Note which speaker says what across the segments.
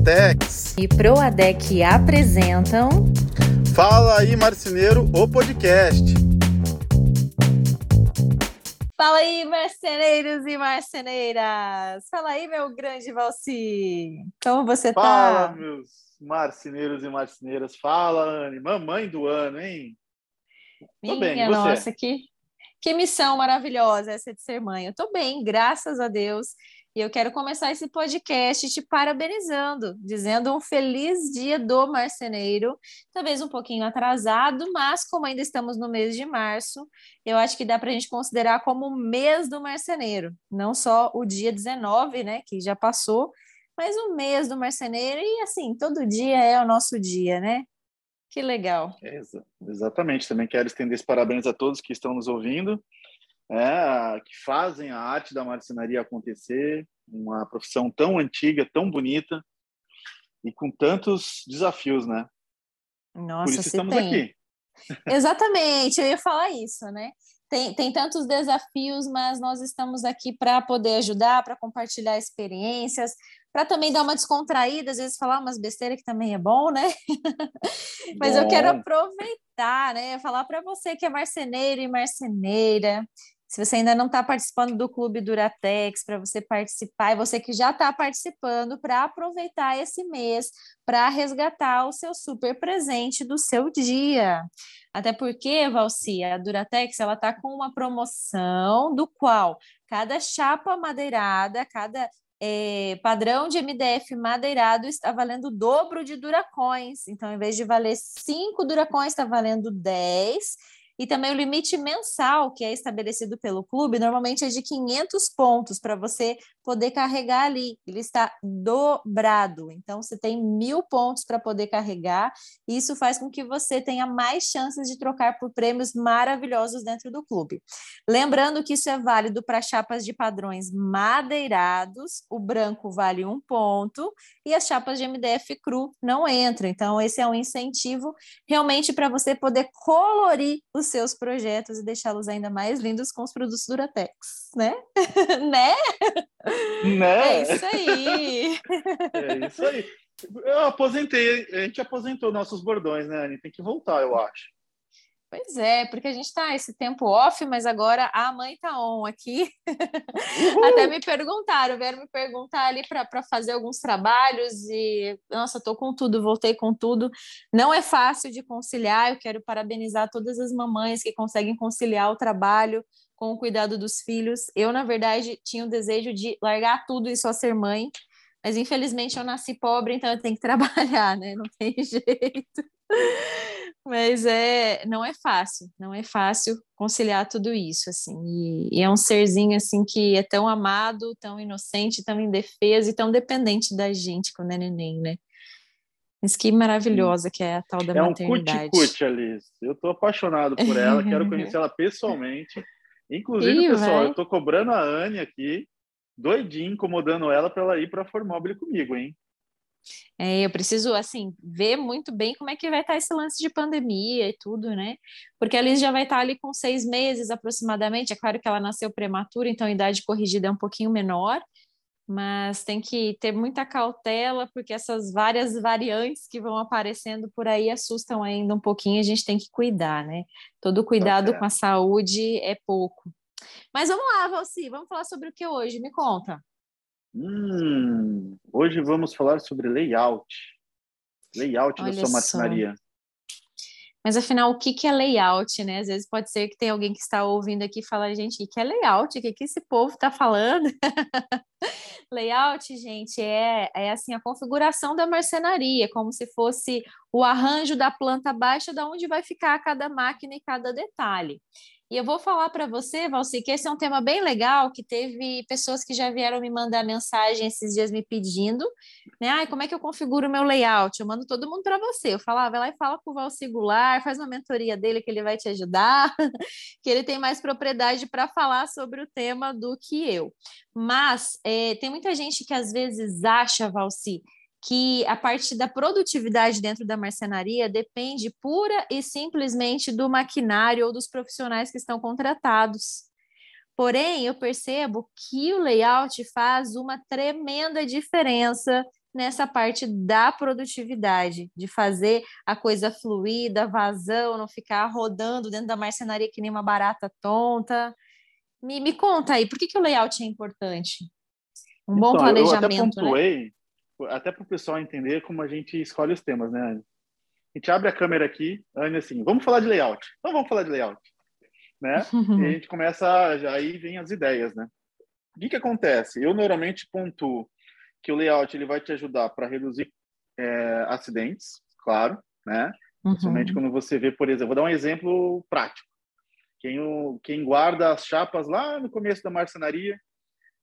Speaker 1: Duratex
Speaker 2: e Proadec apresentam
Speaker 1: Fala aí Marceneiro, o podcast.
Speaker 2: Fala aí, marceneiros e marceneiras! Fala aí, meu grande Valci! Como você
Speaker 1: Fala, tá?
Speaker 2: Fala,
Speaker 1: meus marceneiros e marceneiras. Fala, Anne, mamãe do ano, hein?
Speaker 2: Tô Minha bem, nossa, que, que missão maravilhosa essa de ser mãe. Eu tô bem, graças a Deus. E eu quero começar esse podcast te parabenizando, dizendo um feliz dia do marceneiro, talvez um pouquinho atrasado, mas como ainda estamos no mês de março, eu acho que dá para a gente considerar como o mês do marceneiro, não só o dia 19, né, que já passou, mas o mês do marceneiro, e assim, todo dia é o nosso dia, né? Que legal.
Speaker 1: Exatamente, também quero estender esse parabéns a todos que estão nos ouvindo é, que fazem a arte da marcenaria acontecer, uma profissão tão antiga, tão bonita e com tantos desafios, né?
Speaker 2: Nossa,
Speaker 1: Por isso estamos
Speaker 2: tem.
Speaker 1: aqui.
Speaker 2: Exatamente, eu ia falar isso, né? Tem, tem tantos desafios, mas nós estamos aqui para poder ajudar, para compartilhar experiências, para também dar uma descontraída, às vezes falar umas besteiras que também é bom, né? mas bom. eu quero aproveitar, né? Falar para você que é marceneiro e marceneira, se você ainda não está participando do Clube Duratex, para você participar, e você que já está participando, para aproveitar esse mês para resgatar o seu super presente do seu dia. Até porque, Valci, a Duratex ela está com uma promoção do qual cada chapa madeirada, cada é, padrão de MDF madeirado está valendo o dobro de Duracoins. Então, em vez de valer 5 Duracoins, está valendo 10 e também o limite mensal que é estabelecido pelo clube, normalmente é de 500 pontos para você poder carregar ali. Ele está dobrado. Então, você tem mil pontos para poder carregar. Isso faz com que você tenha mais chances de trocar por prêmios maravilhosos dentro do clube. Lembrando que isso é válido para chapas de padrões madeirados. O branco vale um ponto e as chapas de MDF cru não entram. Então, esse é um incentivo realmente para você poder colorir os seus projetos e deixá-los ainda mais lindos com os produtos Duratex, né? né?
Speaker 1: Né?
Speaker 2: É isso aí.
Speaker 1: é isso aí. Eu aposentei, a gente aposentou nossos bordões, né, Anny? Tem que voltar, eu acho.
Speaker 2: Pois é, porque a gente está esse tempo off, mas agora a mãe tá on aqui. Até me perguntaram, vieram me perguntar ali para fazer alguns trabalhos e, nossa, tô com tudo, voltei com tudo. Não é fácil de conciliar, eu quero parabenizar todas as mamães que conseguem conciliar o trabalho com o cuidado dos filhos. Eu, na verdade, tinha o desejo de largar tudo e só ser mãe, mas infelizmente eu nasci pobre, então eu tenho que trabalhar, né? Não tem jeito. Mas é, não é fácil, não é fácil conciliar tudo isso, assim. E, e, é um serzinho assim que é tão amado, tão inocente, tão indefeso e tão dependente da gente quando é neném, né? Mas que maravilhosa que é a tal da
Speaker 1: é
Speaker 2: maternidade.
Speaker 1: É um cuticute, Alice. Eu tô apaixonado por ela, quero conhecer ela pessoalmente. Inclusive, Ih, pessoal, vai. eu tô cobrando a Anne aqui, doidinho, incomodando ela para ela ir para Formobile comigo, hein?
Speaker 2: É, eu preciso, assim, ver muito bem como é que vai estar esse lance de pandemia e tudo, né? Porque a Liz já vai estar ali com seis meses aproximadamente. É claro que ela nasceu prematura, então a idade corrigida é um pouquinho menor, mas tem que ter muita cautela, porque essas várias variantes que vão aparecendo por aí assustam ainda um pouquinho. A gente tem que cuidar, né? Todo cuidado com a saúde é pouco. Mas vamos lá, Valci, vamos falar sobre o que hoje? Me conta.
Speaker 1: Hum, hoje vamos falar sobre layout. Layout Olha da sua marcenaria.
Speaker 2: Mas afinal, o que, que é layout, né? Às vezes pode ser que tem alguém que está ouvindo aqui e fala, gente, o que é layout? O que, que esse povo está falando? layout, gente, é, é assim a configuração da marcenaria, como se fosse o arranjo da planta baixa, da onde vai ficar cada máquina e cada detalhe. E eu vou falar para você, Valci, que esse é um tema bem legal, que teve pessoas que já vieram me mandar mensagem esses dias me pedindo, né? Ai, como é que eu configuro o meu layout? Eu mando todo mundo para você. Eu falava, ah, vai lá e fala com o Valci Goulart, faz uma mentoria dele que ele vai te ajudar, que ele tem mais propriedade para falar sobre o tema do que eu. Mas é, tem muita gente que às vezes acha, Valci, que a parte da produtividade dentro da marcenaria depende pura e simplesmente do maquinário ou dos profissionais que estão contratados. Porém, eu percebo que o layout faz uma tremenda diferença nessa parte da produtividade, de fazer a coisa fluida, vazão, não ficar rodando dentro da marcenaria que nem uma barata tonta. Me, me conta aí, por que, que o layout é importante? Um bom então, planejamento. Eu
Speaker 1: até né? pontuei, né? Até para o pessoal entender como a gente escolhe os temas, né, Anne? A gente abre a câmera aqui, Anne, assim, vamos falar de layout. Então vamos falar de layout. Né? e a gente começa, aí vem as ideias, né? O que, que acontece? Eu normalmente pontuo que o layout ele vai te ajudar para reduzir é, acidentes, claro, né? Uhum. Principalmente quando você vê, por exemplo, vou dar um exemplo prático. Quem, o, quem guarda as chapas lá no começo da marcenaria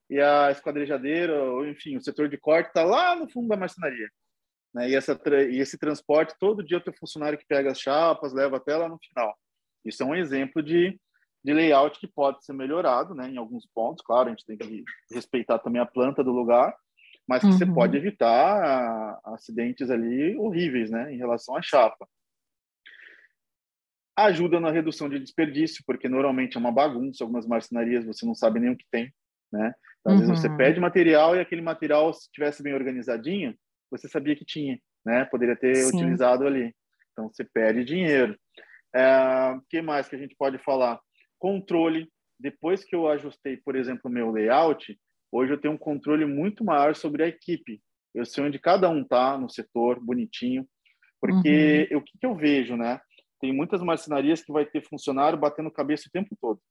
Speaker 1: e a esquadrejadeira, ou enfim, o setor de corte está lá no fundo da marcenaria. Né? E, essa, e esse transporte, todo dia o teu funcionário que pega as chapas, leva até lá no final. Isso é um exemplo de, de layout que pode ser melhorado né, em alguns pontos. Claro, a gente tem que respeitar também a planta do lugar, mas que uhum. você pode evitar acidentes ali horríveis né, em relação à chapa. Ajuda na redução de desperdício, porque normalmente é uma bagunça, algumas marcenarias você não sabe nem o que tem. Né? Às uhum. vezes você uhum. pede material e aquele material, se tivesse bem organizadinho, você sabia que tinha, né? Poderia ter Sim. utilizado ali. Então, você perde dinheiro. O é, que mais que a gente pode falar? Controle. Depois que eu ajustei, por exemplo, o meu layout, hoje eu tenho um controle muito maior sobre a equipe. Eu sei onde cada um tá no setor, bonitinho. Porque uhum. o que, que eu vejo, né? Tem muitas marcenarias que vai ter funcionário batendo cabeça o tempo todo.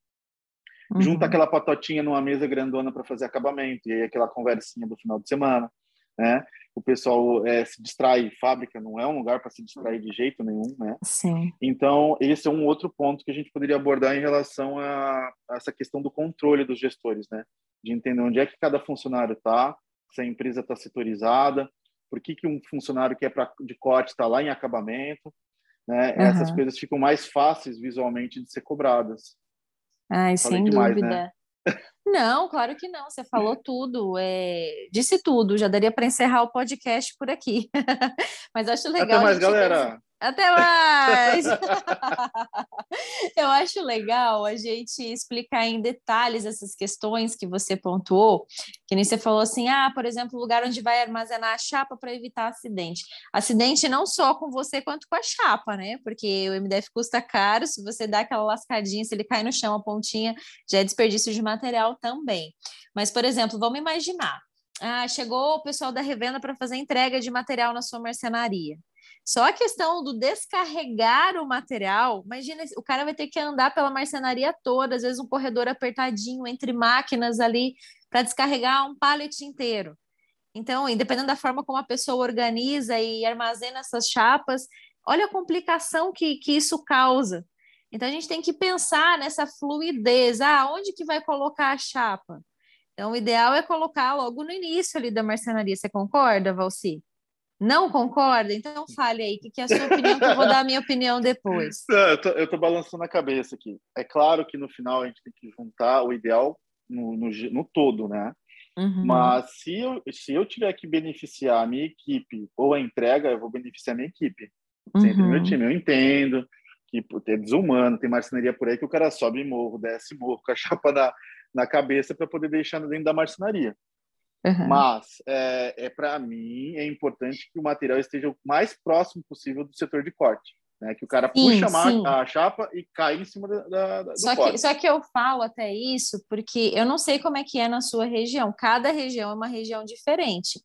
Speaker 1: Uhum. Junta aquela patotinha numa mesa grandona para fazer acabamento, e aí aquela conversinha do final de semana, né? O pessoal é, se distrai, fábrica não é um lugar para se distrair de jeito nenhum, né?
Speaker 2: Sim.
Speaker 1: Então, esse é um outro ponto que a gente poderia abordar em relação a, a essa questão do controle dos gestores, né? De entender onde é que cada funcionário está, se a empresa está setorizada, por que, que um funcionário que é pra, de corte está lá em acabamento, né? Uhum. Essas coisas ficam mais fáceis visualmente de ser cobradas.
Speaker 2: Ai, Falei sem demais, né? dúvida. Né? Não, claro que não. Você falou tudo, é... disse tudo. Já daria para encerrar o podcast por aqui. Mas acho legal.
Speaker 1: Até mais, galera.
Speaker 2: Até mais! Eu acho legal a gente explicar em detalhes essas questões que você pontuou, que nem você falou assim, ah, por exemplo, o lugar onde vai armazenar a chapa para evitar acidente. Acidente não só com você quanto com a chapa, né? Porque o MDF custa caro, se você dá aquela lascadinha, se ele cai no chão, a pontinha, já é desperdício de material também. Mas, por exemplo, vamos imaginar, ah, chegou o pessoal da revenda para fazer entrega de material na sua mercenaria. Só a questão do descarregar o material, imagina, o cara vai ter que andar pela marcenaria toda, às vezes um corredor apertadinho entre máquinas ali para descarregar um pallet inteiro. Então, dependendo da forma como a pessoa organiza e armazena essas chapas, olha a complicação que, que isso causa. Então, a gente tem que pensar nessa fluidez. Ah, onde que vai colocar a chapa? Então, o ideal é colocar logo no início ali da marcenaria. Você concorda, Valci? Não concorda? Então fale aí, o que, é a sua opinião, que eu vou dar a minha opinião depois.
Speaker 1: eu, tô balançando a cabeça aqui. É claro que no final a gente tem que juntar o ideal no, no, no todo, né? Uhum. Mas se eu, se eu tiver que beneficiar a minha equipe ou a entrega, eu vou beneficiar a minha equipe. Sempre uhum. meu time. Eu entendo que é desumano, tem marcenaria por aí que o cara sobe morro, desce morro com a chapa na, na cabeça para poder deixar dentro da marcenaria. Uhum. Mas, é, é para mim, é importante que o material esteja o mais próximo possível do setor de corte. Né? Que o cara sim, puxa a, a, chapa e cai em cima da, da, do
Speaker 2: só corte. Que, só que eu falo até isso porque eu não sei como é que é na sua região. Cada região é uma região diferente.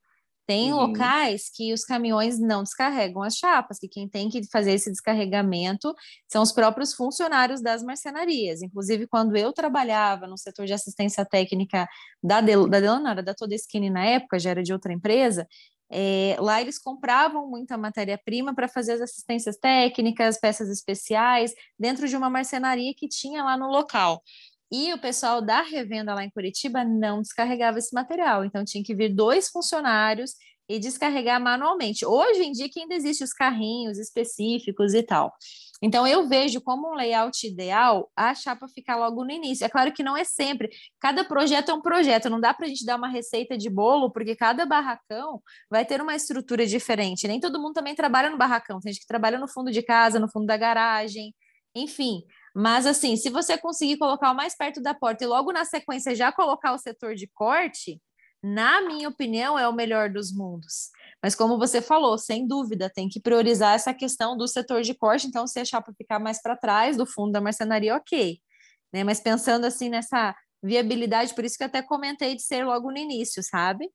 Speaker 2: Tem uhum. locais que os caminhões não descarregam as chapas, que quem tem que fazer esse descarregamento são os próprios funcionários das marcenarias. Inclusive, quando eu trabalhava no setor de assistência técnica da, Del da Delanara, da Toda Skinny na época, já era de outra empresa, é, lá eles compravam muita matéria-prima para fazer as assistências técnicas, peças especiais, dentro de uma marcenaria que tinha lá no local. E o pessoal da revenda lá em Curitiba não descarregava esse material, então tinha que vir dois funcionários e descarregar manualmente. Hoje em dia que ainda existem os carrinhos específicos e tal. Então eu vejo como um layout ideal a chapa ficar logo no início. É claro que não é sempre. Cada projeto é um projeto. Não dá para a gente dar uma receita de bolo, porque cada barracão vai ter uma estrutura diferente. Nem todo mundo também trabalha no barracão. Tem gente que trabalha no fundo de casa, no fundo da garagem, enfim. Mas, assim, se você conseguir colocar o mais perto da porta e logo na sequência já colocar o setor de corte, na minha opinião, é o melhor dos mundos. Mas como você falou, sem dúvida, tem que priorizar essa questão do setor de corte, então se a chapa ficar mais para trás do fundo da marcenaria, ok. Né? Mas pensando assim nessa viabilidade, por isso que eu até comentei de ser logo no início, sabe?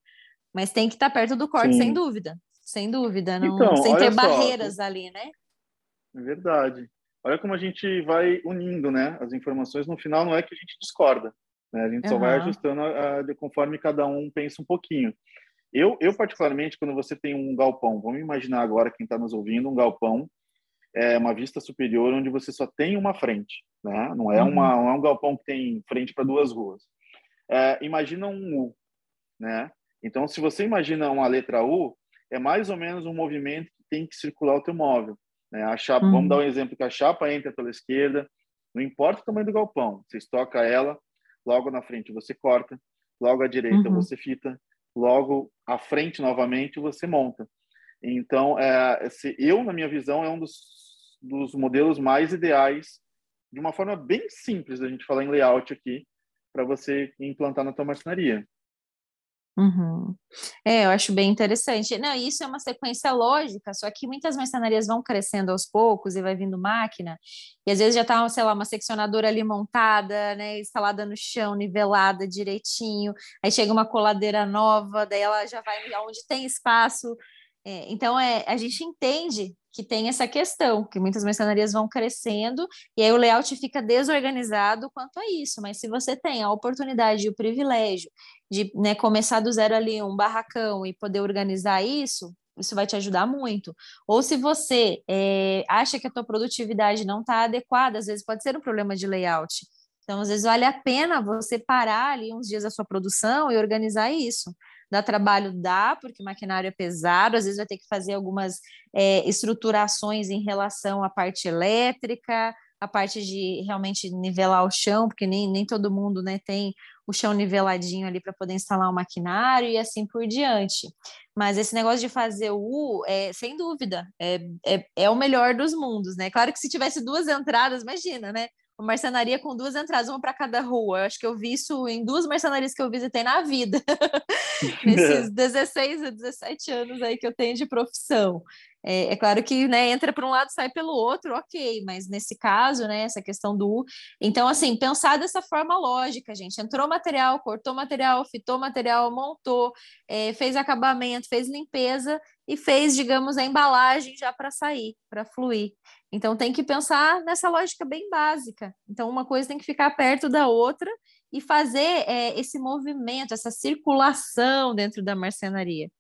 Speaker 2: Mas tem que estar tá perto do corte, Sim. sem dúvida. Sem dúvida, não, então, sem ter só, barreiras ali, né?
Speaker 1: É verdade. Olha como a gente vai unindo, né? As informações no final não é que a gente discorda, né? A gente uhum. só vai ajustando a, a, conforme cada um pensa um pouquinho. Eu, eu particularmente, quando você tem um galpão, vamos imaginar agora quem está nos ouvindo, um galpão é uma vista superior onde você só tem uma frente, né? Não é uma, uhum. não é um galpão que tem frente para duas ruas. É, imagina um U, né? Então, se você imagina uma letra U, é mais ou menos um movimento que tem que circular o teu móvel. Né? A chapa, uhum. vamos dar um exemplo que a chapa entra pela esquerda, não importa o tamanho do galpão, você estoca ela, logo na frente você corta, logo à direita uhum. você fita, logo à frente novamente você monta. Então, é, esse, eu, na minha visão, é um dos, dos modelos mais ideais, de uma forma bem simples, a gente falar em layout aqui, para você implantar na tua marcenaria.
Speaker 2: Uhum. É, eu acho bem interessante. Não, isso é uma sequência lógica, só que muitas marcenarias vão crescendo aos poucos e vai vindo máquina, e às vezes já está, sei lá, uma seccionadora ali montada, né, instalada no chão, nivelada direitinho, aí chega uma coladeira nova, daí ela já vai onde tem espaço. É, então, é, a gente entende que tem essa questão, que muitas mercenarias vão crescendo e aí o layout fica desorganizado quanto a isso. Mas se você tem a oportunidade e o privilégio de né, começar do zero ali um barracão e poder organizar isso, isso vai te ajudar muito. Ou se você é, acha que a tua produtividade não está adequada, às vezes pode ser um problema de layout. Então, às vezes vale a pena você parar ali uns dias a sua produção e organizar isso. Dá trabalho? Dá, porque o maquinário é pesado, às vezes vai ter que fazer algumas é, estruturações em relação à parte elétrica, a parte de realmente nivelar o chão, porque nem, nem todo mundo né, tem o chão niveladinho ali para poder instalar o maquinário e assim por diante. Mas esse negócio de fazer o U, é, sem dúvida, é, é, é o melhor dos mundos, né? Claro que se tivesse duas entradas, imagina, né? Uma marcenaria com duas entradas, uma para cada rua. Eu acho que eu vi isso em duas marcenarias que eu visitei na vida, nesses 16 a 17 anos aí que eu tenho de profissão. É, é claro que né, entra por um lado sai pelo outro, ok, mas nesse caso, né, essa questão do. Então, assim, pensar dessa forma lógica, gente. Entrou material, cortou material, fitou material, montou, é, fez acabamento, fez limpeza e fez, digamos, a embalagem já para sair, para fluir. Então tem que pensar nessa lógica bem básica. Então uma coisa tem que ficar perto da outra e fazer é, esse movimento, essa circulação dentro da marcenaria.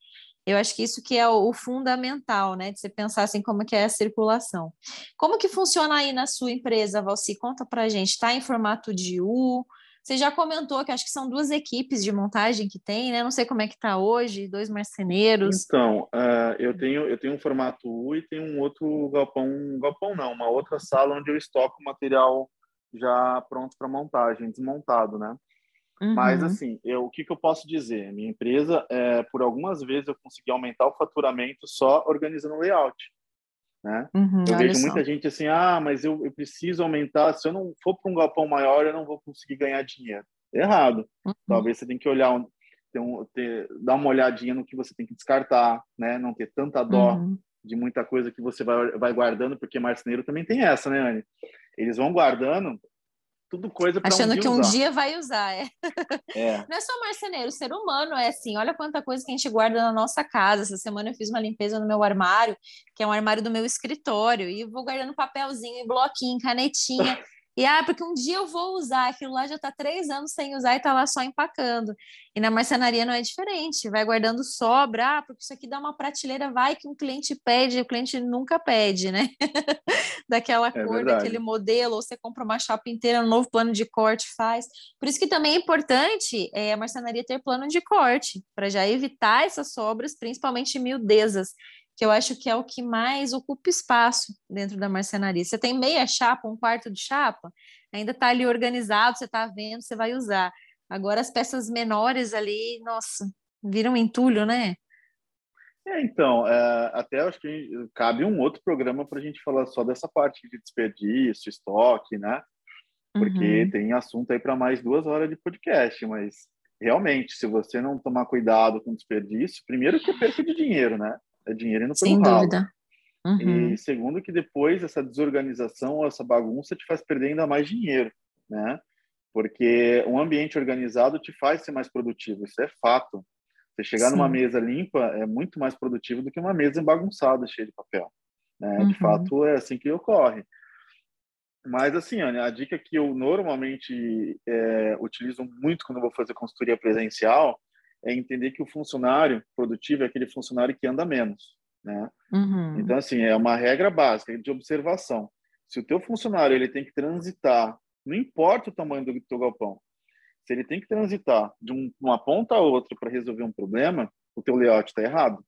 Speaker 2: Eu acho que isso que é o, o, fundamental, né? De você pensar assim como que é a circulação. Como que funciona aí na sua empresa, Valci? Conta pra gente. Está em formato de U? Você já comentou que acho que são duas equipes de montagem que tem, né? Não sei como é que está hoje, dois marceneiros.
Speaker 1: Então, uh, eu tenho eu tenho um formato U e tenho um outro galpão, um galpão não, uma outra sala onde eu estoco material já pronto para montagem, desmontado, né? Uhum. Mas assim, eu, o que, que eu posso dizer? Minha empresa, é, por algumas vezes eu consegui aumentar o faturamento só organizando o layout. Né? Uhum, eu vejo muita gente assim, ah, mas eu, eu preciso aumentar, se eu não for para um galpão maior, eu não vou conseguir ganhar dinheiro. Errado. Uhum. Talvez você tenha que olhar, ter um, ter, dar uma olhadinha no que você tem que descartar, né? Não ter tanta dó uhum. de muita coisa que você vai, vai guardando, porque marceneiro também tem essa, né, Anne? Eles vão guardando tudo coisa para
Speaker 2: Achando
Speaker 1: um
Speaker 2: que
Speaker 1: um
Speaker 2: usar. dia vai usar, é. é. Não é só marceneiro, ser humano é assim. Olha quanta coisa que a gente guarda na nossa casa. Essa semana eu fiz uma limpeza no meu armário, que é um armário do meu escritório, e vou guardando papelzinho, bloquinho, canetinha. E ah, porque um dia eu vou usar, aquilo lá já está três anos sem usar e está lá só empacando. E na marcenaria não é diferente, vai guardando sobra, ah, porque isso aqui dá uma prateleira, vai que um cliente pede, o cliente nunca pede, né? Daquela é cor, verdade. daquele modelo, ou você compra uma chapa inteira, um novo plano de corte faz. Por isso que também é importante é, a marcenaria ter plano de corte, para já evitar essas sobras, principalmente miudezas que eu acho que é o que mais ocupa espaço dentro da marcenaria. Você tem meia chapa, um quarto de chapa, ainda está ali organizado, você está vendo, você vai usar. Agora as peças menores ali, nossa, viram entulho, né?
Speaker 1: É, então, é, até acho que cabe um outro programa para a gente falar só dessa parte de desperdício, estoque, né? Porque uhum. tem assunto aí para mais duas horas de podcast, mas realmente, se você não tomar cuidado com desperdício, primeiro que é perca de dinheiro, né? É dinheiro indo
Speaker 2: pelo Sem ralo. dúvida.
Speaker 1: Uhum. E segundo que depois essa desorganização, essa bagunça te faz perder ainda mais dinheiro, né? Porque um ambiente organizado te faz ser mais produtivo, isso é fato. Você chegar Sim. numa mesa limpa é muito mais produtivo do que uma mesa bagunçada, cheia de papel. Né? Uhum. De fato, é assim que ocorre. Mas, assim, Ana, a dica que eu normalmente é, utilizo muito quando vou fazer consultoria presencial é entender que o funcionário produtivo é aquele funcionário que anda menos, né? Uhum. Então, assim, é uma regra básica de observação. Se o teu funcionário ele tem que transitar, não importa o tamanho do teu galpão, se ele tem que transitar de um, uma ponta a outra para resolver um problema, o teu layout está errado.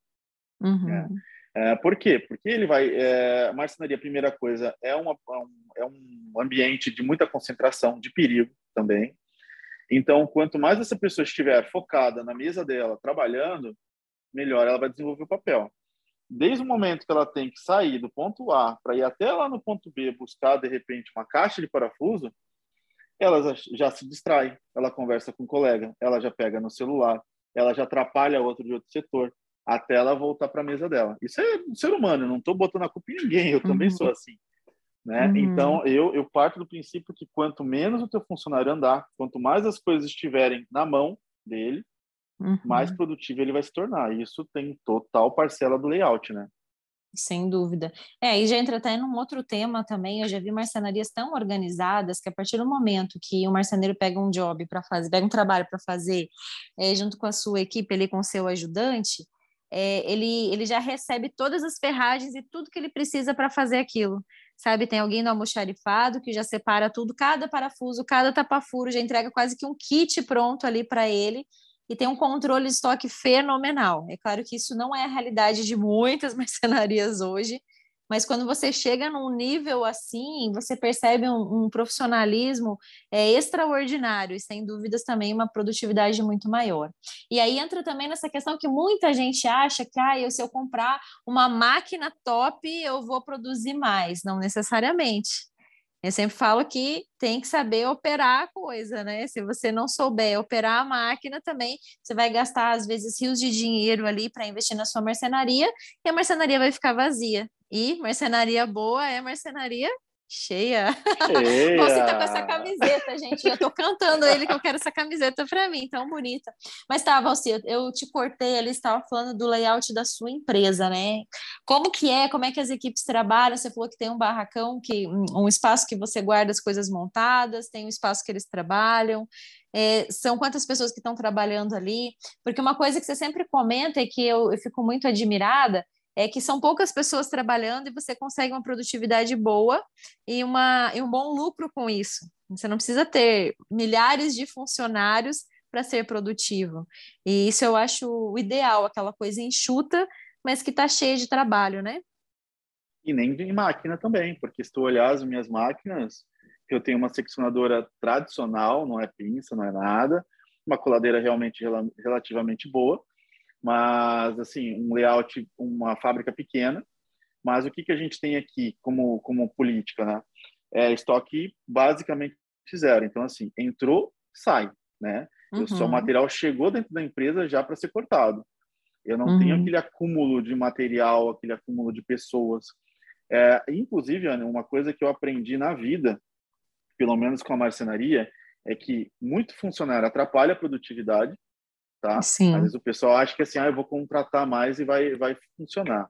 Speaker 1: Uhum. Né? É, por quê? Porque ele vai. É, marcenaria, primeira coisa, é, uma, é, é um ambiente de muita concentração, de perigo também. Então, quanto mais essa pessoa estiver focada na mesa dela, trabalhando, melhor ela vai desenvolver o papel. Desde o momento que ela tem que sair do ponto A para ir até lá no ponto B buscar, de repente, uma caixa de parafuso, ela já se distrai, ela conversa com o um colega, ela já pega no celular, ela já atrapalha outro de outro setor, até ela voltar para a mesa dela. Isso é um ser humano, eu não estou botando a culpa em ninguém, eu também uhum. sou assim. Né? Uhum. Então, eu, eu parto do princípio que quanto menos o teu funcionário andar, quanto mais as coisas estiverem na mão dele, uhum. mais produtivo ele vai se tornar. Isso tem total parcela do layout, né?
Speaker 2: Sem dúvida. É, e já entra até num outro tema também. Eu já vi marcenarias tão organizadas que a partir do momento que o marceneiro pega um job para fazer, pega um trabalho para fazer, é, junto com a sua equipe ali, com o seu ajudante, é, ele, ele já recebe todas as ferragens e tudo que ele precisa para fazer aquilo. Sabe, tem alguém no almoxarifado que já separa tudo, cada parafuso, cada tapa-furo, já entrega quase que um kit pronto ali para ele e tem um controle de estoque fenomenal. É claro que isso não é a realidade de muitas mercenarias hoje, mas quando você chega num nível assim, você percebe um, um profissionalismo é, extraordinário e, sem dúvidas, também uma produtividade muito maior. E aí entra também nessa questão que muita gente acha que ah, eu, se eu comprar uma máquina top, eu vou produzir mais. Não necessariamente. Eu sempre falo que tem que saber operar a coisa, né? Se você não souber operar a máquina também, você vai gastar, às vezes, rios de dinheiro ali para investir na sua marcenaria e a marcenaria vai ficar vazia. E marcenaria boa é marcenaria cheia. cheia. Você tá com essa camiseta, gente. Já tô cantando ele que eu quero essa camiseta para mim, tão bonita. Mas tá, Valci, eu te cortei ali, estava falando do layout da sua empresa, né? Como que é? Como é que as equipes trabalham? Você falou que tem um barracão, que um espaço que você guarda as coisas montadas, tem um espaço que eles trabalham. É, são quantas pessoas que estão trabalhando ali? Porque uma coisa que você sempre comenta e que eu, eu fico muito admirada é que são poucas pessoas trabalhando e você consegue uma produtividade boa e, uma, e um bom lucro com isso. Você não precisa ter milhares de funcionários para ser produtivo. E isso eu acho o ideal, aquela coisa enxuta, mas que está cheia de trabalho, né?
Speaker 1: E nem de máquina também, porque se tu olhar as minhas máquinas, eu tenho uma seccionadora tradicional, não é pinça, não é nada, uma coladeira realmente relativamente boa, mas assim um layout uma fábrica pequena. Mas o que que a gente tem aqui como como política né? É estoque basicamente zero. Então assim entrou sai né? Uhum. o seu material chegou dentro da empresa já para ser cortado. Eu não uhum. tenho aquele acúmulo de material aquele acúmulo de pessoas. É, inclusive Ana, uma coisa que eu aprendi na vida pelo menos com a marcenaria é que muito funcionário atrapalha a produtividade tá? Sim. Às vezes o pessoal acha que assim, ah, eu vou contratar mais e vai, vai funcionar.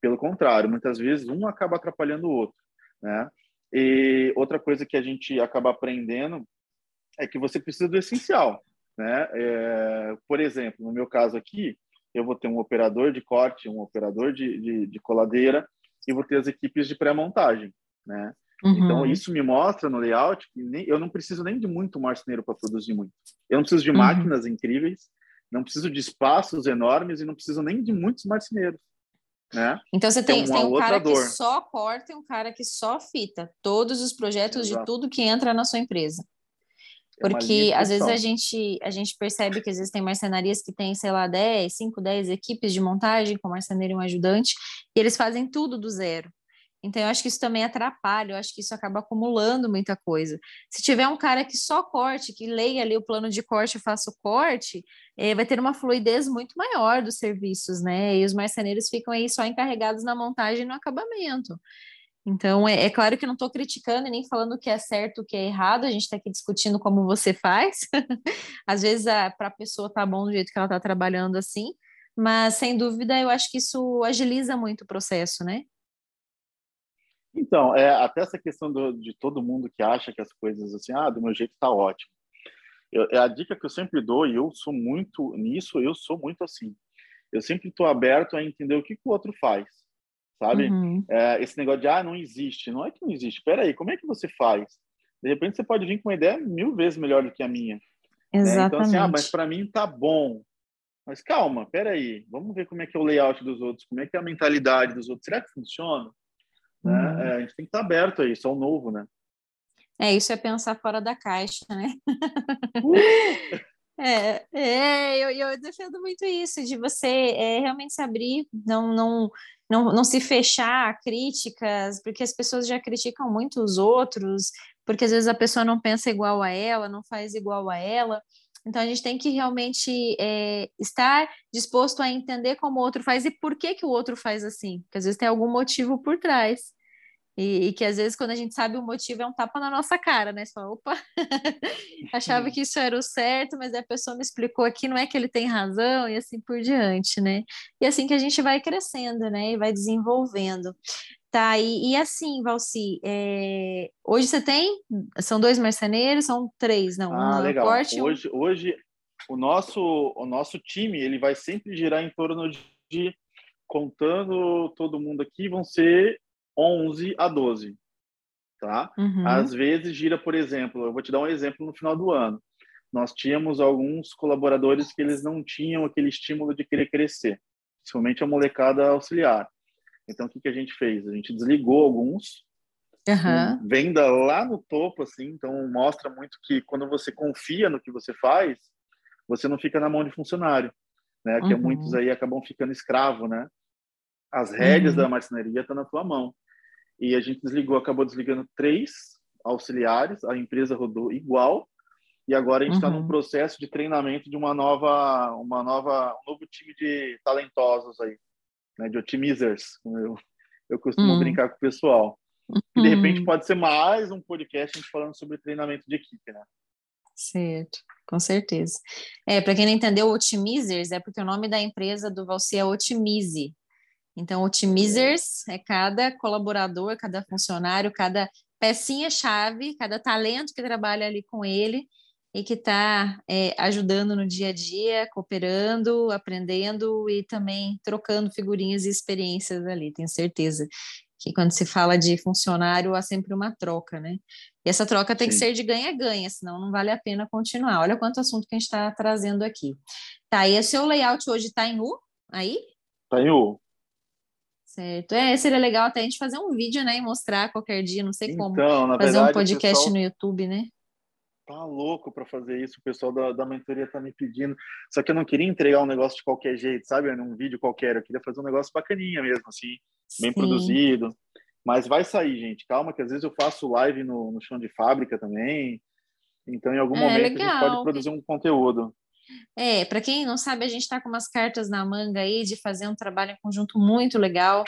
Speaker 1: Pelo contrário, muitas vezes um acaba atrapalhando o outro, né? E outra coisa que a gente acaba aprendendo é que você precisa do essencial, né? É, por exemplo, no meu caso aqui, eu vou ter um operador de corte, um operador de, de, de coladeira e vou ter as equipes de pré-montagem, né? Então, uhum. Então, isso me mostra no layout que nem, eu não preciso nem de muito marceneiro para produzir muito. Eu não preciso de uhum. máquinas incríveis, não preciso de espaços enormes e não preciso nem de muitos marceneiros. Né?
Speaker 2: Então você tem, tem um cara dor. que só corta e um cara que só fita todos os projetos Exato. de tudo que entra na sua empresa. É Porque às vezes a gente, a gente percebe que existem marcenarias que têm, sei lá, 10, 5, 10 equipes de montagem com marceneiro e um ajudante, e eles fazem tudo do zero. Então, eu acho que isso também atrapalha, eu acho que isso acaba acumulando muita coisa. Se tiver um cara que só corte, que leia ali o plano de corte e faça o corte, é, vai ter uma fluidez muito maior dos serviços, né? E os marceneiros ficam aí só encarregados na montagem e no acabamento. Então, é, é claro que não estou criticando e nem falando o que é certo, o que é errado, a gente está aqui discutindo como você faz. Às vezes, para a pessoa tá bom do jeito que ela está trabalhando assim, mas sem dúvida eu acho que isso agiliza muito o processo, né?
Speaker 1: Então, é, até essa questão do, de todo mundo que acha que as coisas assim, ah, do meu jeito está ótimo. Eu, é a dica que eu sempre dou, e eu sou muito nisso, eu sou muito assim. Eu sempre estou aberto a entender o que, que o outro faz, sabe? Uhum. É, esse negócio de, ah, não existe. Não é que não existe. Espera aí, como é que você faz? De repente você pode vir com uma ideia mil vezes melhor do que a minha.
Speaker 2: Exatamente. Né? Então,
Speaker 1: assim, ah, mas para mim tá bom. Mas calma, aí, vamos ver como é que é o layout dos outros, como é que é a mentalidade dos outros. Será que funciona? Né? Uhum. É, a gente tem que estar aberto a isso, ao novo, né?
Speaker 2: É, isso é pensar fora da caixa, né? Uh! é, é eu, eu defendo muito isso, de você é, realmente se abrir, não, não, não, não se fechar a críticas, porque as pessoas já criticam muito os outros, porque às vezes a pessoa não pensa igual a ela, não faz igual a ela. Então a gente tem que realmente é, estar disposto a entender como o outro faz e por que, que o outro faz assim, porque às vezes tem algum motivo por trás. E, e, que às vezes, quando a gente sabe o motivo, é um tapa na nossa cara, né? Você fala, opa, achava que isso era o certo, mas a pessoa me explicou aqui, não é que ele tem razão, e assim por diante, né? E assim que a gente vai crescendo, né? E vai desenvolvendo. Tá, e, e assim, Valci, é... hoje você tem? São dois marceneiros? São três, não?
Speaker 1: Ah, um legal. Corte, hoje, um... hoje o nosso, o nosso time ele vai sempre girar em torno de, contando todo mundo aqui, vão ser 11 a 12, tá? Uhum. Às vezes gira, por exemplo, eu vou te dar um exemplo no final do ano. Nós tínhamos alguns colaboradores que eles não tinham aquele estímulo de querer crescer, principalmente a molecada auxiliar. Então, o que, que a gente fez? A gente desligou alguns,
Speaker 2: uhum.
Speaker 1: venda lá no topo, assim, então mostra muito que quando você confia no que você faz, você não fica na mão de funcionário, né? Que uhum. muitos aí acabam ficando escravo, né? As rédeas uhum. da marcenaria estão na tua mão. E a gente desligou, acabou desligando três auxiliares, a empresa rodou igual, e agora a gente está num uhum. processo de treinamento de uma nova, uma nova, um novo time de talentosos aí né, de otimizers, como eu, eu costumo hum. brincar com o pessoal. E de repente uhum. pode ser mais um podcast a gente falando sobre treinamento de equipe, né?
Speaker 2: Certo, com certeza. É, para quem não entendeu, Otimizers é porque o nome da empresa do Valci é Otimize. Então, Otimizers é cada colaborador, cada funcionário, cada pecinha-chave, cada talento que trabalha ali com ele e que está é, ajudando no dia a dia, cooperando, aprendendo e também trocando figurinhas e experiências ali, tenho certeza que quando se fala de funcionário há sempre uma troca, né? E essa troca tem Sim. que ser de ganha-ganha, senão não vale a pena continuar. Olha quanto assunto que a gente está trazendo aqui. Tá, e o seu layout hoje está em U aí?
Speaker 1: Está em U.
Speaker 2: Certo. É, seria legal até a gente fazer um vídeo, né, e mostrar qualquer dia, não sei então, como, fazer verdade, um podcast pessoal... no YouTube, né?
Speaker 1: Tá louco para fazer isso, o pessoal da, da mentoria tá me pedindo. Só que eu não queria entregar um negócio de qualquer jeito, sabe? Num vídeo qualquer, eu queria fazer um negócio bacaninha mesmo, assim, bem Sim. produzido. Mas vai sair, gente. Calma, que às vezes eu faço live no, no chão de fábrica também. Então, em algum é, momento, legal. a gente pode produzir um conteúdo.
Speaker 2: É, para quem não sabe, a gente está com umas cartas na manga aí de fazer um trabalho em conjunto muito legal.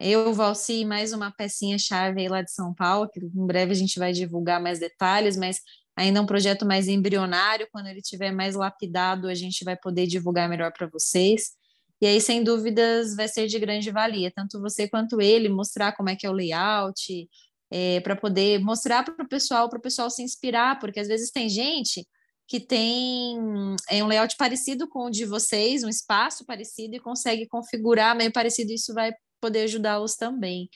Speaker 2: Eu, Valci, mais uma pecinha chave aí lá de São Paulo, que em breve a gente vai divulgar mais detalhes, mas ainda é um projeto mais embrionário, quando ele estiver mais lapidado, a gente vai poder divulgar melhor para vocês. E aí, sem dúvidas, vai ser de grande valia, tanto você quanto ele, mostrar como é que é o layout, é, para poder mostrar para o pessoal, para o pessoal se inspirar, porque às vezes tem gente que tem é um layout parecido com o de vocês, um espaço parecido e consegue configurar meio parecido, isso vai poder ajudá-los também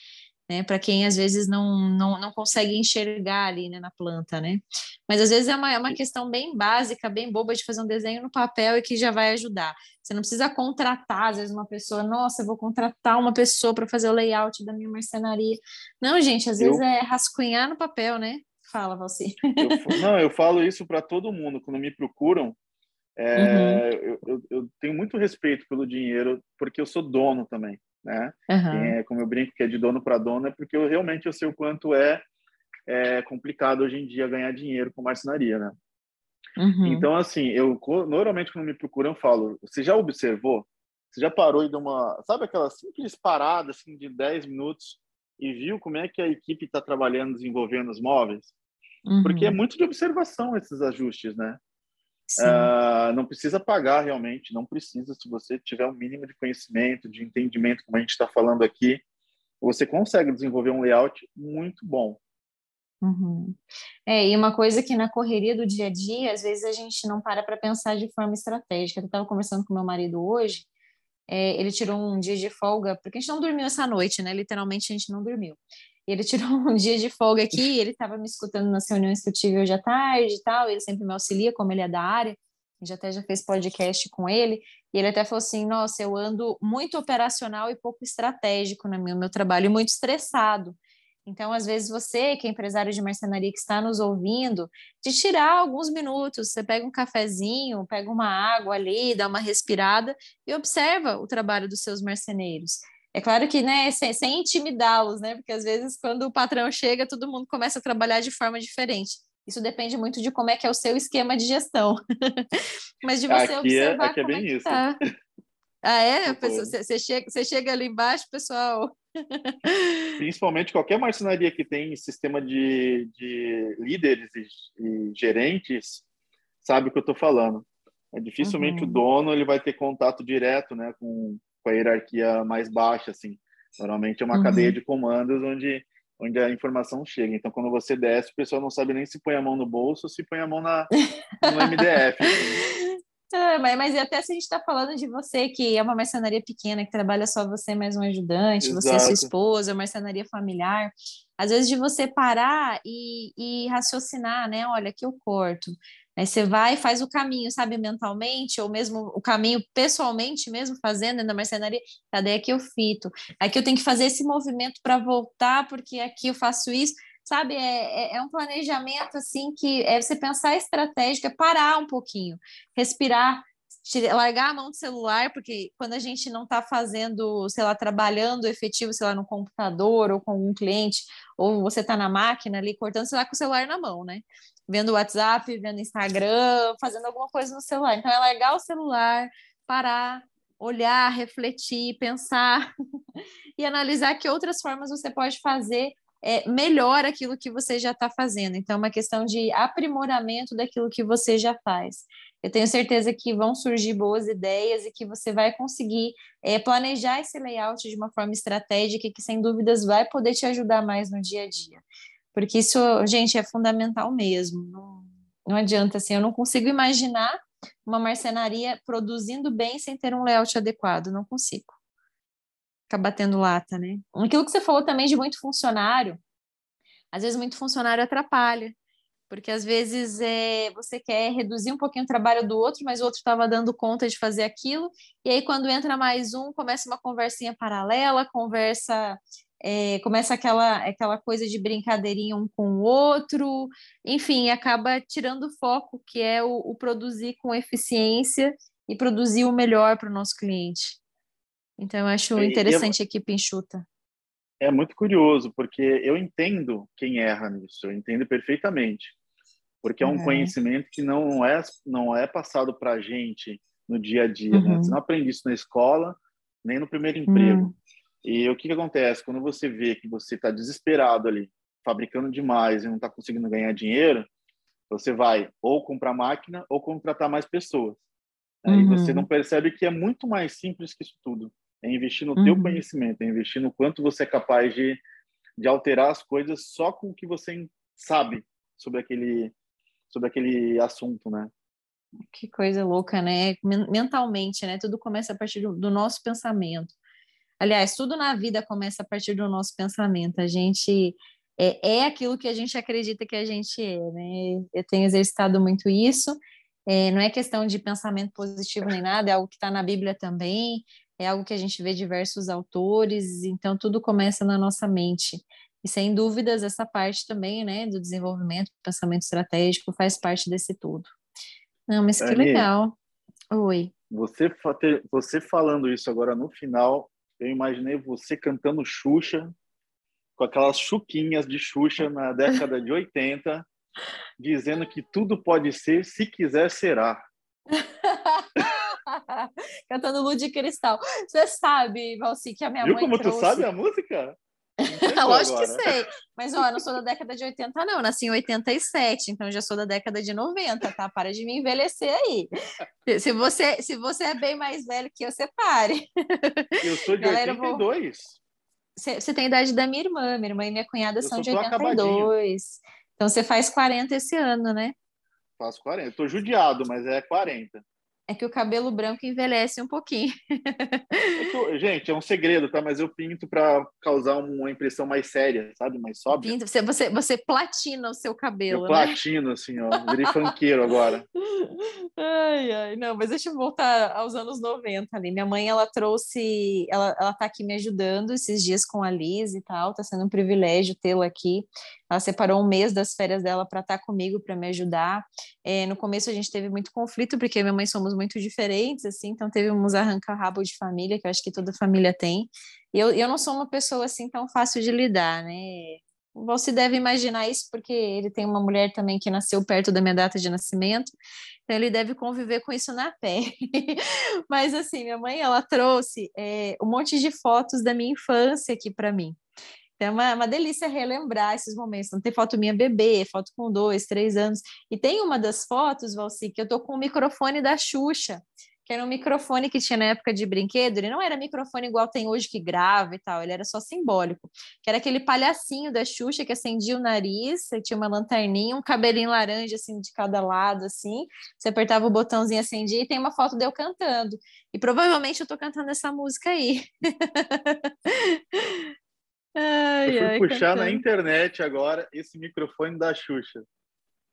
Speaker 2: né? Para quem às vezes não, não, não consegue enxergar ali né, na planta, né? Mas às vezes é uma, é uma questão bem básica, bem boba de fazer um desenho no papel e que já vai ajudar. Você não precisa contratar, às vezes, uma pessoa, nossa, eu vou contratar uma pessoa para fazer o layout da minha marcenaria. Não, gente, às eu... vezes é rascunhar no papel, né? Fala, você.
Speaker 1: não, eu falo isso para todo mundo quando me procuram. É, uhum. eu, eu, eu tenho muito respeito pelo dinheiro, porque eu sou dono também né? Uhum. É, como eu brinco que é de dono para dono, é porque eu realmente eu sei o quanto é, é complicado hoje em dia ganhar dinheiro com marcenaria, né? Uhum. Então, assim, eu normalmente quando me procuram, eu falo: você já observou? Você já parou e deu uma. Sabe aquela simples parada assim, de 10 minutos e viu como é que a equipe está trabalhando, desenvolvendo os móveis? Uhum. Porque é muito de observação esses ajustes, né? Uh, não precisa pagar realmente, não precisa. Se você tiver um mínimo de conhecimento, de entendimento, como a gente está falando aqui, você consegue desenvolver um layout muito bom.
Speaker 2: Uhum. É, e uma coisa que na correria do dia a dia, às vezes a gente não para para pensar de forma estratégica. Eu estava conversando com meu marido hoje, é, ele tirou um dia de folga, porque a gente não dormiu essa noite, né? Literalmente a gente não dormiu. Ele tirou um dia de folga aqui, ele estava me escutando nas reuniões que eu tive hoje à tarde e tal, ele sempre me auxilia, como ele é da área, a gente até já fez podcast com ele, e ele até falou assim, nossa, eu ando muito operacional e pouco estratégico no meu, meu trabalho, e muito estressado. Então, às vezes, você, que é empresário de marcenaria que está nos ouvindo, de tirar alguns minutos, você pega um cafezinho, pega uma água ali, dá uma respirada e observa o trabalho dos seus marceneiros. É claro que, né, sem, sem intimidá-los, né, porque às vezes quando o patrão chega, todo mundo começa a trabalhar de forma diferente. Isso depende muito de como é que é o seu esquema de gestão. Mas de você
Speaker 1: aqui
Speaker 2: observar
Speaker 1: é, aqui é bem é isso. Tá.
Speaker 2: Ah, é? Você, chega, você chega ali embaixo, pessoal.
Speaker 1: Principalmente qualquer marcenaria que tem sistema de, de líderes e, e gerentes sabe o que eu estou falando. É, dificilmente uhum. o dono ele vai ter contato direto né, com a hierarquia mais baixa. Assim. Normalmente é uma uhum. cadeia de comandos onde, onde a informação chega. Então, quando você desce, o pessoal não sabe nem se põe a mão no bolso ou se põe a mão na, no MDF. Assim.
Speaker 2: É, mas, mas até se a gente está falando de você, que é uma marcenaria pequena, que trabalha só você mais um ajudante, Exato. você e sua esposa, marcenaria familiar, às vezes de você parar e, e raciocinar, né? Olha, aqui eu corto. Aí você vai e faz o caminho, sabe, mentalmente, ou mesmo o caminho pessoalmente, mesmo fazendo na marcenaria, cadê aqui eu fito? Aqui eu tenho que fazer esse movimento para voltar, porque aqui eu faço isso sabe? É, é, é, um planejamento assim que é você pensar estratégica, parar um pouquinho, respirar, largar a mão do celular, porque quando a gente não está fazendo, sei lá, trabalhando efetivo, sei lá, no computador ou com algum cliente, ou você está na máquina ali cortando, você está com o celular na mão, né? Vendo WhatsApp, vendo Instagram, fazendo alguma coisa no celular. Então é largar o celular, parar, olhar, refletir, pensar e analisar que outras formas você pode fazer é, melhor aquilo que você já está fazendo. Então, é uma questão de aprimoramento daquilo que você já faz. Eu tenho certeza que vão surgir boas ideias e que você vai conseguir é, planejar esse layout de uma forma estratégica que, sem dúvidas, vai poder te ajudar mais no dia a dia. Porque isso, gente, é fundamental mesmo. Não, não adianta, assim, eu não consigo imaginar uma marcenaria produzindo bem sem ter um layout adequado, não consigo ficar batendo lata, né? Aquilo que você falou também de muito funcionário, às vezes muito funcionário atrapalha, porque às vezes é, você quer reduzir um pouquinho o trabalho do outro, mas o outro estava dando conta de fazer aquilo, e aí quando entra mais um, começa uma conversinha paralela, conversa, é, começa aquela, aquela coisa de brincadeirinha um com o outro, enfim, acaba tirando o foco, que é o, o produzir com eficiência e produzir o melhor para o nosso cliente. Então, eu acho interessante a equipe enxuta.
Speaker 1: É muito curioso, porque eu entendo quem erra nisso, eu entendo perfeitamente. Porque é um conhecimento que não é, não é passado para a gente no dia a dia. Uhum. Né? Você não aprende isso na escola, nem no primeiro emprego. Uhum. E o que, que acontece? Quando você vê que você está desesperado ali, fabricando demais e não está conseguindo ganhar dinheiro, você vai ou comprar máquina ou contratar mais pessoas. Aí você não uhum. percebe que é muito mais simples que isso tudo é investir no uhum. teu conhecimento, é investir no quanto você é capaz de, de alterar as coisas só com o que você sabe sobre aquele, sobre aquele assunto, né?
Speaker 2: Que coisa louca, né? Mentalmente, né? Tudo começa a partir do, do nosso pensamento. Aliás, tudo na vida começa a partir do nosso pensamento. A gente é, é aquilo que a gente acredita que a gente é, né? Eu tenho exercitado muito isso. É, não é questão de pensamento positivo nem nada, é algo que está na Bíblia também é algo que a gente vê diversos autores, então tudo começa na nossa mente. E sem dúvidas, essa parte também, né, do desenvolvimento, do pensamento estratégico, faz parte desse tudo. Não, mas que legal. Oi.
Speaker 1: Você, você falando isso agora no final eu imaginei você cantando Xuxa, com aquelas chuquinhas de Xuxa na década de 80, dizendo que tudo pode ser, se quiser, será.
Speaker 2: Cantando Lua de Cristal. Você sabe, Valci, que a minha
Speaker 1: Viu
Speaker 2: mãe
Speaker 1: como
Speaker 2: trouxe...
Speaker 1: tu sabe a música?
Speaker 2: Lógico agora. que sei. Mas, ó, eu não sou da década de 80, não. Eu nasci em 87, então já sou da década de 90, tá? Para de me envelhecer aí. Se você, se você é bem mais velho que eu, você pare.
Speaker 1: Eu sou de Galera, 82.
Speaker 2: Você, tem a idade da minha irmã. Minha irmã e minha cunhada eu são de 82. Então você faz 40 esse ano, né?
Speaker 1: Faço 40. Eu tô judiado, mas é 40
Speaker 2: é que o cabelo branco envelhece um pouquinho.
Speaker 1: Tô, gente, é um segredo, tá? Mas eu pinto para causar uma impressão mais séria, sabe? Mais sóbria.
Speaker 2: Pinto, você, você, você platina o seu cabelo,
Speaker 1: eu né? platino, assim, ó. Virei funkeiro agora.
Speaker 2: Ai, ai. Não, mas deixa eu voltar aos anos 90 ali. Minha mãe, ela trouxe... Ela, ela tá aqui me ajudando esses dias com a Liz e tal. Tá sendo um privilégio tê-la aqui. Ela separou um mês das férias dela para estar tá comigo, para me ajudar. É, no começo a gente teve muito conflito, porque minha mãe somos muito diferentes, assim, então teve uns arranca-rabo de família, que eu acho que toda família tem. E eu, eu não sou uma pessoa assim tão fácil de lidar, né? Você deve imaginar isso porque ele tem uma mulher também que nasceu perto da minha data de nascimento, então ele deve conviver com isso na pele. Mas assim, minha mãe ela trouxe é, um monte de fotos da minha infância aqui para mim. É uma, uma delícia relembrar esses momentos. Não tem foto minha bebê, foto com dois, três anos. E tem uma das fotos, Valci, que eu tô com o microfone da Xuxa, que era um microfone que tinha na época de brinquedo. Ele não era microfone igual tem hoje que grava e tal, ele era só simbólico. Que era aquele palhacinho da Xuxa que acendia o nariz, tinha uma lanterninha, um cabelinho laranja assim de cada lado, assim. Você apertava o botãozinho, acendia e tem uma foto de eu cantando. E provavelmente eu tô cantando essa música aí.
Speaker 1: Ai, eu fui ai, puxar cantando. na internet agora esse microfone da Xuxa.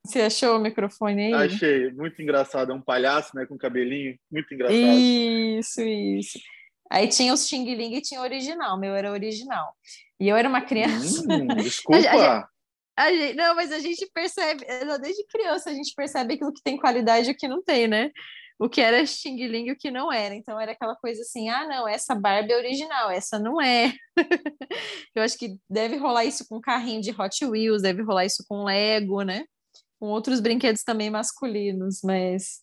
Speaker 2: Você achou o microfone aí?
Speaker 1: Achei, muito engraçado. É um palhaço, né, com cabelinho, muito engraçado.
Speaker 2: Isso, isso. Aí tinha os Xing Ling e tinha o original, meu era original. E eu era uma criança.
Speaker 1: Hum, desculpa. a gente,
Speaker 2: a gente, não, mas a gente percebe, desde criança a gente percebe aquilo que tem qualidade e o que não tem, né? O que era Xing Ling e o que não era. Então era aquela coisa assim: ah, não, essa Barbie é original, essa não é. eu acho que deve rolar isso com carrinho de Hot Wheels, deve rolar isso com Lego, né? Com outros brinquedos também masculinos, mas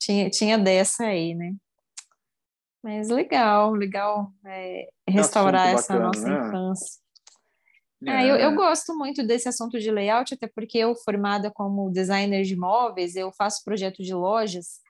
Speaker 2: tinha, tinha dessa aí, né? Mas legal, legal é, restaurar essa bacana, nossa né? infância. É. É, eu, eu, gosto muito desse assunto de layout, até porque eu, formada como designer de móveis, eu faço projeto de lojas,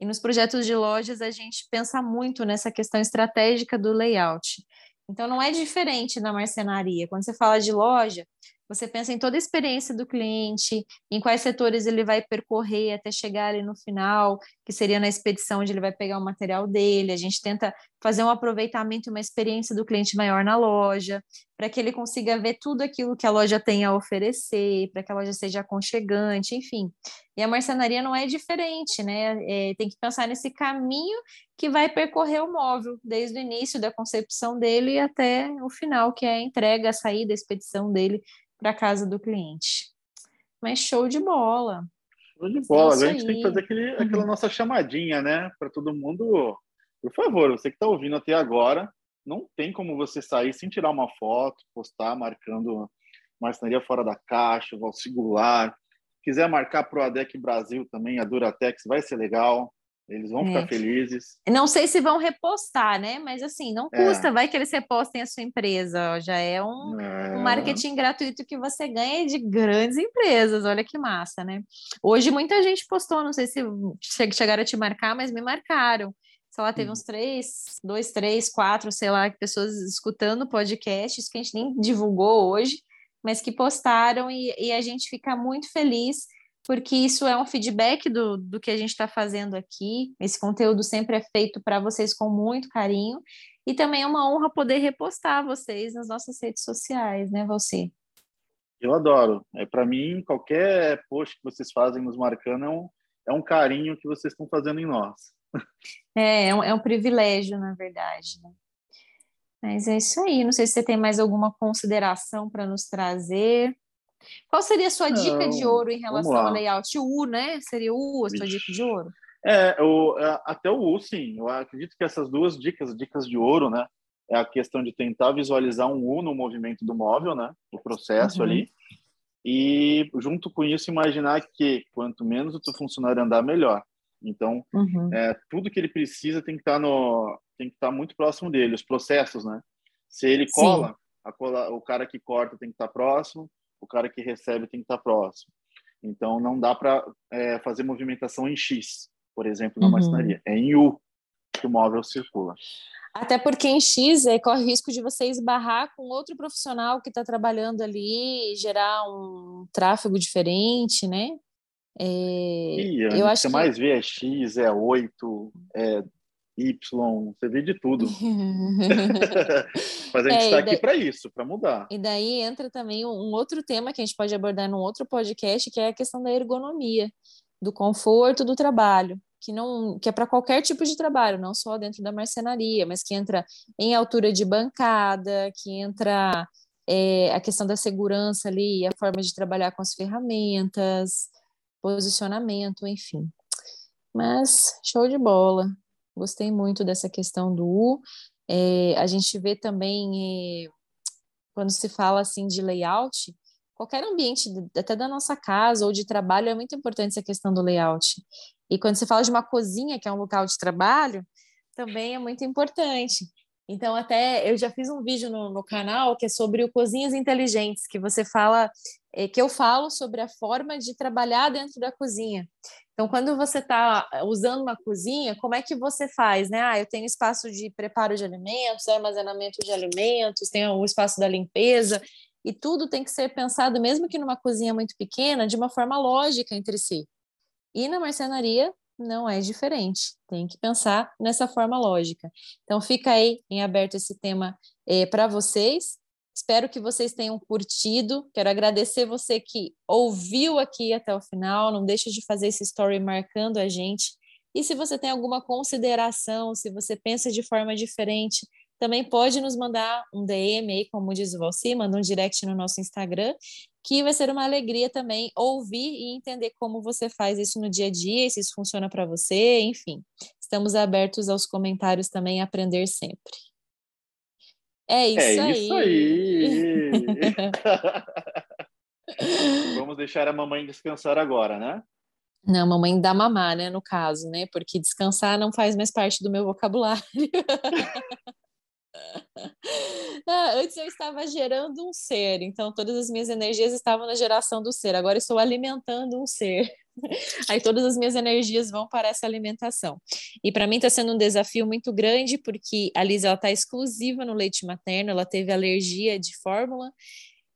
Speaker 2: e nos projetos de lojas a gente pensa muito nessa questão estratégica do layout. Então não é diferente na marcenaria. Quando você fala de loja, você pensa em toda a experiência do cliente, em quais setores ele vai percorrer até chegar ali no final, que seria na expedição onde ele vai pegar o material dele. A gente tenta fazer um aproveitamento e uma experiência do cliente maior na loja, para que ele consiga ver tudo aquilo que a loja tem a oferecer, para que a loja seja aconchegante, enfim. E a marcenaria não é diferente, né? É, tem que pensar nesse caminho que vai percorrer o móvel, desde o início da concepção dele até o final, que é a entrega, a saída, a expedição dele para a casa do cliente. Mas show de bola.
Speaker 1: Show de bola. É a gente tem que fazer aquele, uhum. aquela nossa chamadinha, né? Para todo mundo. Por favor, você que está ouvindo até agora, não tem como você sair sem tirar uma foto, postar marcando marcenaria fora da caixa, o singular. Quiser marcar para o ADEC Brasil também, a Duratex, vai ser legal. Eles vão ficar é. felizes.
Speaker 2: Não sei se vão repostar, né? Mas assim, não é. custa, é. vai que eles repostem a sua empresa. Já é um, é. um, marketing gratuito que você ganha de grandes empresas. Olha que massa, né? Hoje muita gente postou, não sei se chegaram a te marcar, mas me marcaram. Sei lá, teve hum. uns três, dois, três, quatro, sei lá, pessoas escutando podcasts que a gente nem divulgou hoje, mas que postaram e, e a gente fica muito feliz porque isso é um feedback do, do que a gente está fazendo aqui. Esse conteúdo sempre é feito para vocês com muito carinho. E também é uma honra poder repostar vocês nas nossas redes sociais, né, você?
Speaker 1: Eu adoro. É para mim qualquer post que vocês fazem nos marcando é um, é um carinho que vocês estão fazendo em nós.
Speaker 2: É, é um, é um privilégio, na verdade. Né? Mas é isso aí. Não sei se você tem mais alguma consideração para nos trazer. Qual seria a sua Não, dica de ouro em relação ao layout? O U, né? Seria o U a sua dica de ouro?
Speaker 1: É, o, até o U, sim. Eu acredito que essas duas dicas, dicas de ouro, né? é a questão de tentar visualizar um U no movimento do móvel, né? O processo uhum. ali. E junto com isso imaginar que quanto menos o teu funcionário andar, melhor. Então, uhum. é, tudo que ele precisa tem que estar tá no tem que estar tá muito próximo dele, os processos, né? Se ele cola, cola, o cara que corta tem que estar tá próximo, o cara que recebe tem que estar próximo. Então, não dá para é, fazer movimentação em X, por exemplo, na uhum. marcenaria. É em U que o móvel circula.
Speaker 2: Até porque em X é, corre risco de você esbarrar com outro profissional que está trabalhando ali, gerar um tráfego diferente, né?
Speaker 1: É, Ih, eu acho você que... mais vê é X, é 8, é Y, você vê de tudo. Mas a gente está é, tá aqui para isso, para mudar.
Speaker 2: E daí entra também um outro tema que a gente pode abordar num outro podcast, que é a questão da ergonomia, do conforto do trabalho que não que é para qualquer tipo de trabalho, não só dentro da marcenaria, mas que entra em altura de bancada, que entra é, a questão da segurança ali, a forma de trabalhar com as ferramentas, posicionamento, enfim. Mas show de bola. Gostei muito dessa questão do U. É, a gente vê também é, quando se fala assim de layout, qualquer ambiente, até da nossa casa ou de trabalho, é muito importante essa questão do layout. E quando você fala de uma cozinha, que é um local de trabalho, também é muito importante. Então, até eu já fiz um vídeo no, no canal que é sobre o Cozinhas Inteligentes, que você fala, é, que eu falo sobre a forma de trabalhar dentro da cozinha. Então, quando você está usando uma cozinha, como é que você faz, né? Ah, eu tenho espaço de preparo de alimentos, armazenamento de alimentos, tenho o espaço da limpeza, e tudo tem que ser pensado, mesmo que numa cozinha muito pequena, de uma forma lógica entre si. E na marcenaria não é diferente, tem que pensar nessa forma lógica. Então fica aí em aberto esse tema eh, para vocês. Espero que vocês tenham curtido. Quero agradecer você que ouviu aqui até o final. Não deixe de fazer esse story marcando a gente. E se você tem alguma consideração, se você pensa de forma diferente, também pode nos mandar um DM aí, como diz o Valci, manda um direct no nosso Instagram que vai ser uma alegria também ouvir e entender como você faz isso no dia a dia, se isso funciona para você, enfim. Estamos abertos aos comentários também, aprender sempre. É isso é aí. Isso aí.
Speaker 1: Vamos deixar a mamãe descansar agora, né?
Speaker 2: Não, mamãe dá mamar, né, no caso, né? Porque descansar não faz mais parte do meu vocabulário. Ah, antes eu estava gerando um ser, então todas as minhas energias estavam na geração do ser. Agora estou alimentando um ser. Aí todas as minhas energias vão para essa alimentação. E para mim está sendo um desafio muito grande, porque a Lisa está exclusiva no leite materno, ela teve alergia de fórmula,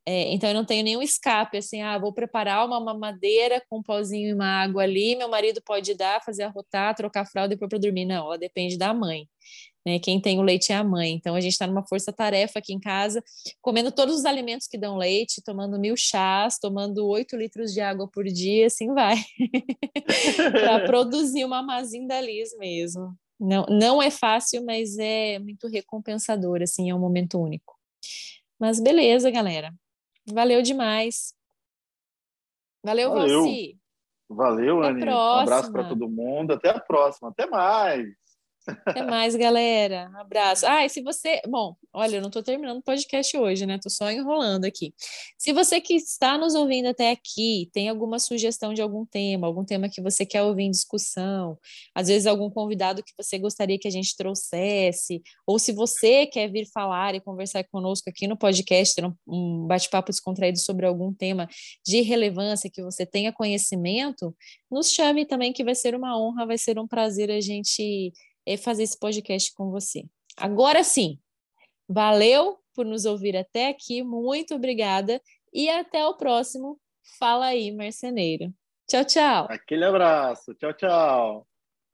Speaker 2: é, então eu não tenho nenhum escape, assim, ah, vou preparar uma mamadeira com um pozinho e uma água ali, meu marido pode dar, fazer arrotar, trocar fralda e pôr para dormir. Não, ela depende da mãe né? Quem tem o leite é a mãe. Então a gente está numa força-tarefa aqui em casa, comendo todos os alimentos que dão leite, tomando mil chás, tomando oito litros de água por dia, assim vai, para produzir uma mazinda liz mesmo. Não, não é fácil, mas é muito recompensador, assim, é um momento único. Mas beleza, galera. Valeu demais. Valeu, Valeu. Valci.
Speaker 1: Valeu, Até Anny. Um abraço para todo mundo. Até a próxima. Até mais.
Speaker 2: Até mais, galera. Um abraço. Ah, e se você. Bom, olha, eu não estou terminando o podcast hoje, né? Estou só enrolando aqui. Se você que está nos ouvindo até aqui tem alguma sugestão de algum tema, algum tema que você quer ouvir em discussão, às vezes algum convidado que você gostaria que a gente trouxesse, ou se você quer vir falar e conversar conosco aqui no podcast, ter um bate-papo descontraído sobre algum tema de relevância que você tenha conhecimento, nos chame também, que vai ser uma honra, vai ser um prazer a gente é fazer esse podcast com você. Agora sim, valeu por nos ouvir até aqui, muito obrigada e até o próximo Fala aí, Marceneiro. Tchau, tchau.
Speaker 1: Aquele abraço. Tchau, tchau.